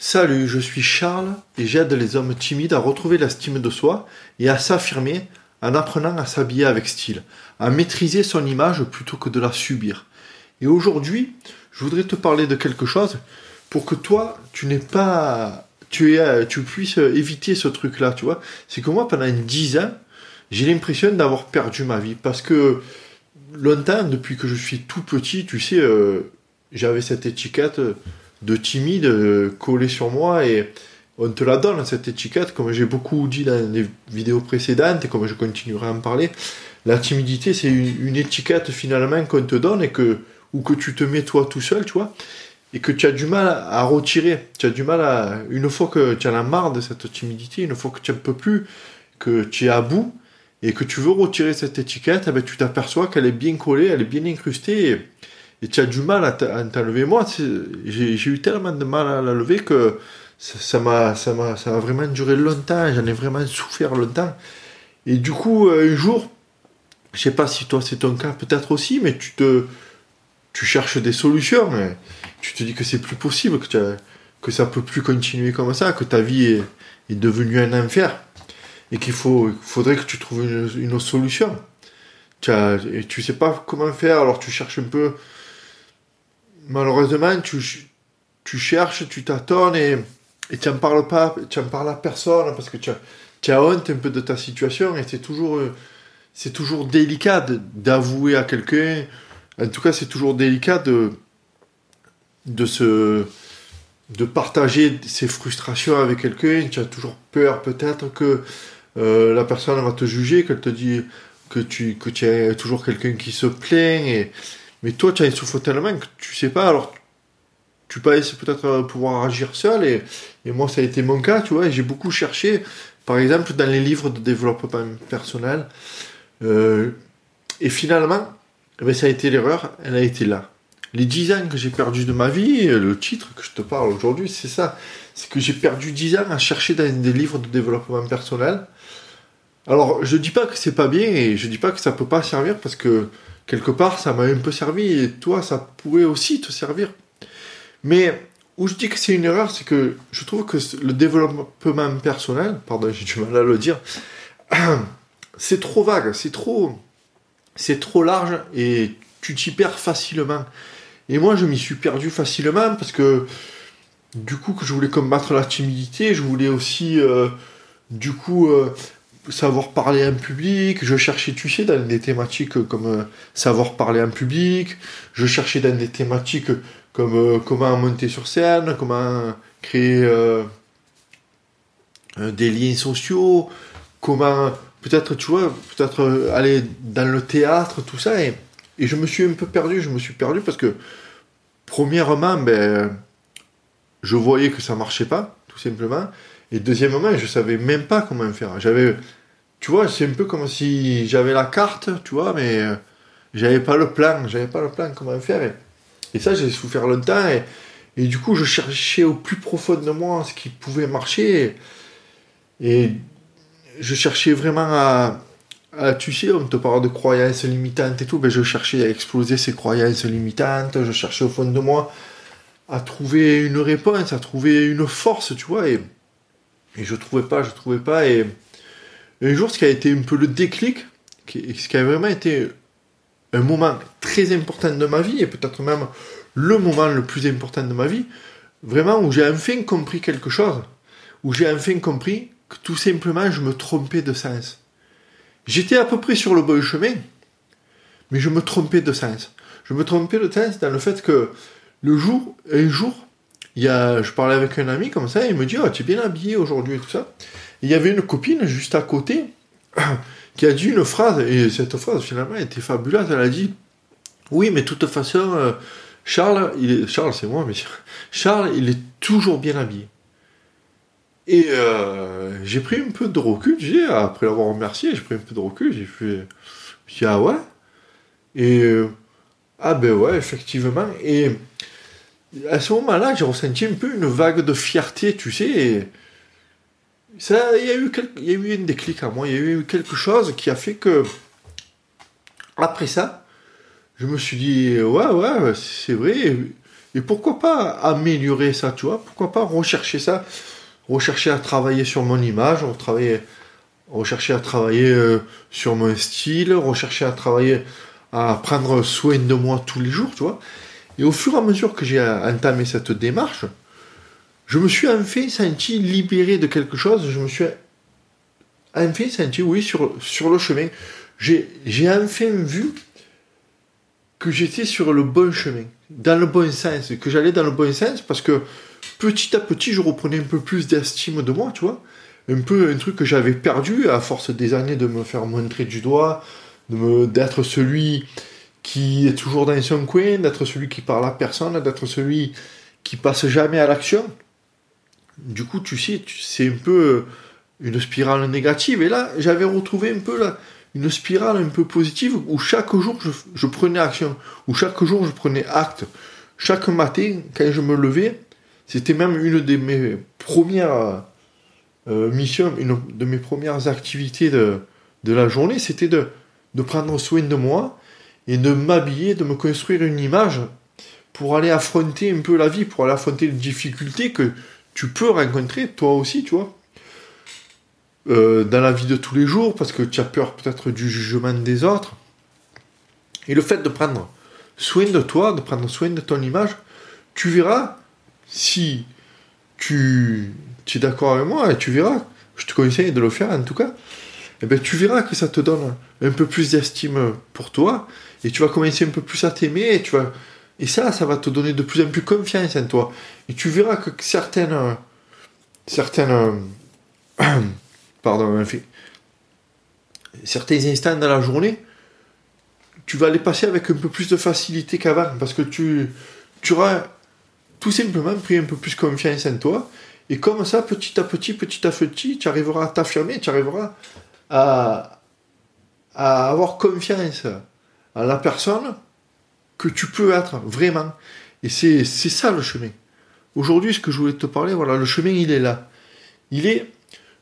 Salut, je suis Charles et j'aide les hommes timides à retrouver l'estime de soi et à s'affirmer en apprenant à s'habiller avec style, à maîtriser son image plutôt que de la subir. Et aujourd'hui, je voudrais te parler de quelque chose pour que toi, tu n'aies pas, tu, aies, tu puisses éviter ce truc-là, tu vois. C'est que moi, pendant 10 ans, j'ai l'impression d'avoir perdu ma vie parce que longtemps, depuis que je suis tout petit, tu sais, euh, j'avais cette étiquette de timide euh, collé sur moi et on te la donne cette étiquette. Comme j'ai beaucoup dit dans les vidéos précédentes et comme je continuerai à en parler la timidité c'est une, étiquette finalement qu'on te donne et que ou que tu te mets toi tout seul tu vois et que tu as du mal à retirer. Tu as du mal à une fois que tu en as marre de cette timidité une fois que tu ne peux plus que tu es à bout et que tu veux retirer cette étiquette eh ben, tu t'aperçois qu'elle est bien collée elle est bien incrustée et, et tu as du mal à t'enlever. Moi, j'ai eu tellement de mal à la lever que ça m'a ça m'a ça a vraiment duré longtemps. J'en ai vraiment souffert longtemps. Et du coup, un jour, je sais pas si toi c'est ton cas, peut-être aussi, mais tu te tu cherches des solutions. Tu te dis que c'est plus possible, que tu que ça peut plus continuer comme ça, que ta vie est, est devenue un enfer et qu'il faudrait que tu trouves une, une solution. As, et tu sais pas comment faire, alors tu cherches un peu malheureusement, tu, cherches, tu tâtonnes et, tu n'en parles pas, tu parles à personne parce que tu as, tu as honte un peu de ta situation et c'est toujours, c'est toujours délicat d'avouer à quelqu'un. En tout cas, c'est toujours délicat de, de se, de partager ses frustrations avec quelqu'un. Tu as toujours peur peut-être que euh, la personne va te juger, qu'elle te dit que tu, que tu es toujours quelqu'un qui se plaint et, mais toi, tu as souffert tellement que tu sais pas, alors tu penses peut-être euh, pouvoir agir seul, et, et, moi, ça a été mon cas, tu vois, j'ai beaucoup cherché, par exemple, dans les livres de développement personnel, euh, et finalement, eh ben, ça a été l'erreur, elle a été là. Les 10 ans que j'ai perdu de ma vie, le titre que je te parle aujourd'hui, c'est ça. C'est que j'ai perdu 10 ans à chercher dans des livres de développement personnel. Alors, je dis pas que c'est pas bien et je dis pas que ça peut pas servir parce que quelque part, ça m'a un peu servi et toi, ça pourrait aussi te servir. Mais où je dis que c'est une erreur, c'est que je trouve que le développement personnel, pardon, j'ai du mal à le dire, c'est trop vague, c'est trop, c'est trop large et tu t'y perds facilement. Et moi, je m'y suis perdu facilement parce que du coup, que je voulais combattre la timidité, je voulais aussi, euh, du coup, euh, savoir parler en public, je cherchais, tu sais, dans des thématiques comme euh, savoir parler en public, je cherchais dans des thématiques comme euh, comment monter sur scène, comment créer euh, des liens sociaux, comment peut-être, tu vois, peut-être aller dans le théâtre, tout ça, et, je me suis un peu perdu, je me suis perdu parce que, premièrement, ben, je voyais que ça marchait pas, tout simplement, et deuxièmement, je savais même pas comment faire. J'avais tu vois, c'est un peu comme si j'avais la carte, tu vois, mais euh, j'avais pas le plan, j'avais pas le plan comment faire. Et, ça, j'ai souffert longtemps. Et, du coup, je cherchais au plus profond de moi ce qui pouvait marcher. Et, je cherchais vraiment à, tu sais, on te parle de croyances limitantes et tout, ben je cherchais à exploser ces croyances limitantes, je cherchais au fond de moi à trouver une réponse, à trouver une force, tu vois, et je trouvais pas, je trouvais pas, et, un jour, ce qui a été un peu le déclic, ce qui a vraiment été un moment très important de ma vie, et peut-être même le moment le plus important de ma vie, vraiment où j'ai enfin compris quelque chose, où j'ai enfin compris que tout simplement je me trompais de sens. J'étais à peu près sur le bon chemin, mais je me trompais de sens. Je me trompais de sens dans le fait que le jour, un jour, il y a, je parlais avec un ami comme ça, il me dit, oh, tu es bien habillé aujourd'hui et tout ça il y avait une copine juste à côté qui a dit une phrase, et cette phrase finalement était fabuleuse. Elle a dit Oui, mais de toute façon, euh, Charles, il est, Charles c'est moi, mais Charles, il est toujours bien habillé. Et euh, j'ai pris un peu de recul, j'ai, après l'avoir remercié, j'ai pris un peu de recul, j'ai fait Ah ouais Et euh, ah ben ouais, effectivement. Et à ce moment-là, j'ai ressenti un peu une vague de fierté, tu sais. Et, ça, il y a eu il une déclic à moi, il y a eu quelque chose qui a fait que après ça, je me suis dit ouais ouais c'est vrai et pourquoi pas améliorer ça, tu vois Pourquoi pas rechercher ça Rechercher à travailler sur mon image, rechercher à travailler euh, sur mon style, rechercher à travailler à prendre soin de moi tous les jours, tu vois Et au fur et à mesure que j'ai entamé cette démarche, je me suis enfin senti libéré de quelque chose, je me suis enfin senti, oui, sur, le chemin. J'ai enfin vu que j'étais sur le bon chemin, dans le bon sens, que j'allais dans le bon sens parce que petit à petit, je reprenais un peu plus d'estime de moi, tu vois. Un peu un truc que j'avais perdu à force des années de me faire montrer du doigt, d'être celui qui est toujours dans son coin, d'être celui qui parle à personne, d'être celui qui passe jamais à l'action. Du coup, tu sais, c'est un peu une spirale négative. Et là, j'avais retrouvé un peu là, une spirale un peu positive où chaque jour je, prenais action, où chaque jour je prenais acte. Chaque matin, quand je me levais, c'était même une de mes premières euh, missions, une de mes premières activités de, de la journée, c'était de, de prendre soin de moi et de m'habiller, de me construire une image pour aller affronter un peu la vie, pour aller affronter les difficultés que tu peux rencontrer toi aussi, tu vois. Euh, dans la vie de tous les jours, parce que tu as peur peut-être du jugement des autres. Et le fait de prendre soin de toi, de prendre soin de ton image, tu verras si tu, es d'accord avec moi, et tu verras, je te conseille de le faire en tout cas, eh bien tu verras que ça te donne un peu plus d'estime pour toi, et tu vas commencer un peu plus à t'aimer, et vas, et ça, ça va te donner de plus en plus confiance en toi. Et tu verras que certaines, certaines, pardon, certains instants dans la journée, tu vas les passer avec un peu plus de facilité qu'avant parce que tu, tu auras tout simplement pris un peu plus confiance en toi. Et comme ça, petit à petit, petit à petit, tu arriveras à t'affirmer, tu arriveras à, à avoir confiance à la personne que tu peux être vraiment. Et c'est ça le chemin. Aujourd'hui, ce que je voulais te parler, voilà, le chemin, il est là. Il est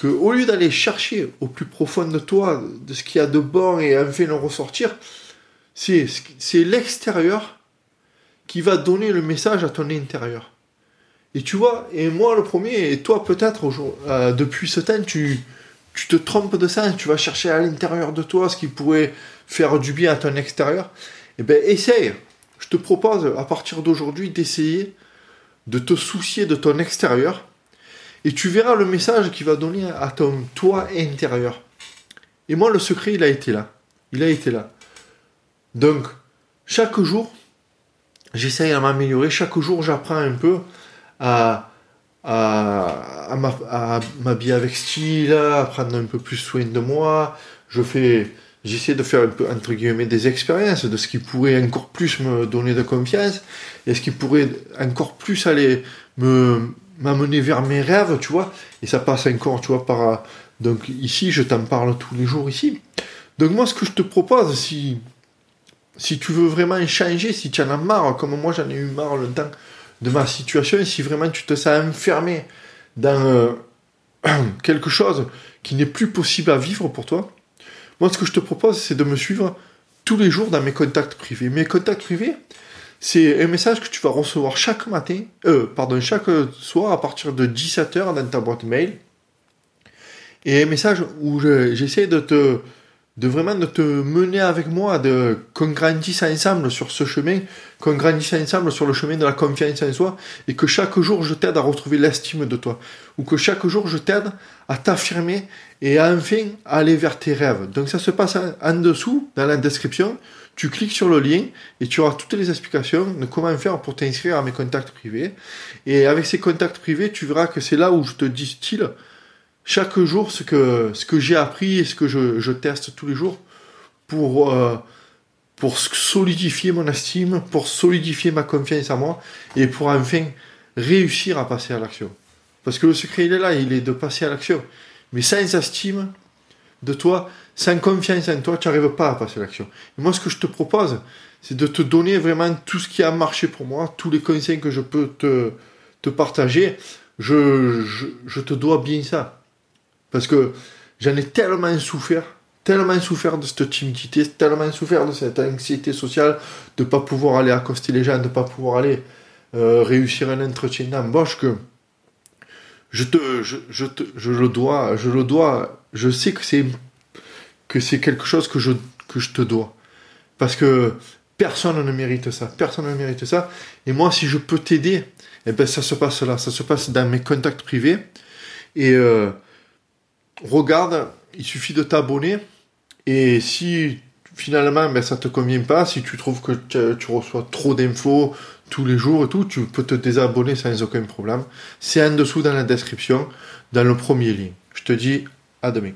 que au lieu d'aller chercher au plus profond de toi, de ce qu'il y a de bon et enfin le ressortir, c'est l'extérieur qui va donner le message à ton intérieur. Et tu vois, et moi le premier, et toi peut-être euh, depuis ce temps, tu, tu te trompes de ça, tu vas chercher à l'intérieur de toi ce qui pourrait faire du bien à ton extérieur. Eh bien, essaye. Je te propose à partir d'aujourd'hui d'essayer de te soucier de ton extérieur et tu verras le message qu'il va donner à ton toi intérieur. Et moi, le secret, il a été là. Il a été là. Donc, chaque jour, j'essaye à m'améliorer. Chaque jour, j'apprends un peu à, à, m'habiller avec style, à prendre un peu plus soin de moi. Je fais, j'essaie de faire un peu, entre guillemets, des expériences de ce qui pourrait encore plus me donner de confiance et ce qui pourrait encore plus aller me, m'amener vers mes rêves, tu vois. Et ça passe encore, tu vois, par. Donc ici, je t'en parle tous les jours ici. Donc moi, ce que je te propose, si, si tu veux vraiment changer, si tu en as marre, comme moi j'en ai eu marre le temps de ma situation, si vraiment tu te sens enfermé dans euh, quelque chose qui n'est plus possible à vivre pour toi, moi ce que je te propose, c'est de me suivre tous les jours dans mes contacts privés. Mes contacts privés, c'est un message que tu vas recevoir chaque matin, euh, pardon, chaque soir à partir de 17h dans ta boîte mail. Et un message où j'essaie de te, de vraiment de te mener avec moi, de qu'on grandisse ensemble sur ce chemin, qu'on grandisse ensemble sur le chemin de la confiance en soi, et que chaque jour je t'aide à retrouver l'estime de toi, ou que chaque jour je t'aide à t'affirmer et à enfin aller vers tes rêves. Donc ça se passe en dessous, dans la description tu cliques sur le lien et tu auras toutes les explications de comment faire pour t'inscrire à mes contacts privés. Et avec ces contacts privés, tu verras que c'est là où je te distille chaque jour ce que, ce que j'ai appris et ce que je, teste tous les jours pour, euh, pour solidifier mon estime, pour solidifier ma confiance en moi et pour enfin réussir à passer à l'action. Parce que le secret, il est là, il est de passer à l'action. Mais sans estime de toi, sans confiance en toi, tu n'arrives pas à passer l'action. Et moi, ce que je te propose, c'est de te donner vraiment tout ce qui a marché pour moi, tous les conseils que je peux te, te partager. Je, je, te dois bien ça. Parce que j'en ai tellement souffert, tellement souffert de cette timidité, tellement souffert de cette anxiété sociale, de ne pas pouvoir aller accoster les gens, de ne pas pouvoir aller euh, réussir un entretien d'embauche que je te, je, je, te, je le dois, je le dois, je sais que c'est que c'est quelque chose que je, que je te dois. Parce que personne ne mérite ça, personne ne mérite ça. Et moi, si je peux t'aider, eh ben, ça se passe là, ça se passe dans mes contacts privés. Et euh, regarde, il suffit de t'abonner. Et si finalement ben, ça te convient pas, si tu trouves que tu reçois trop d'infos tous les jours et tout, tu peux te désabonner sans aucun problème. C'est en dessous dans la description, dans le premier lien. Je te dis à demain.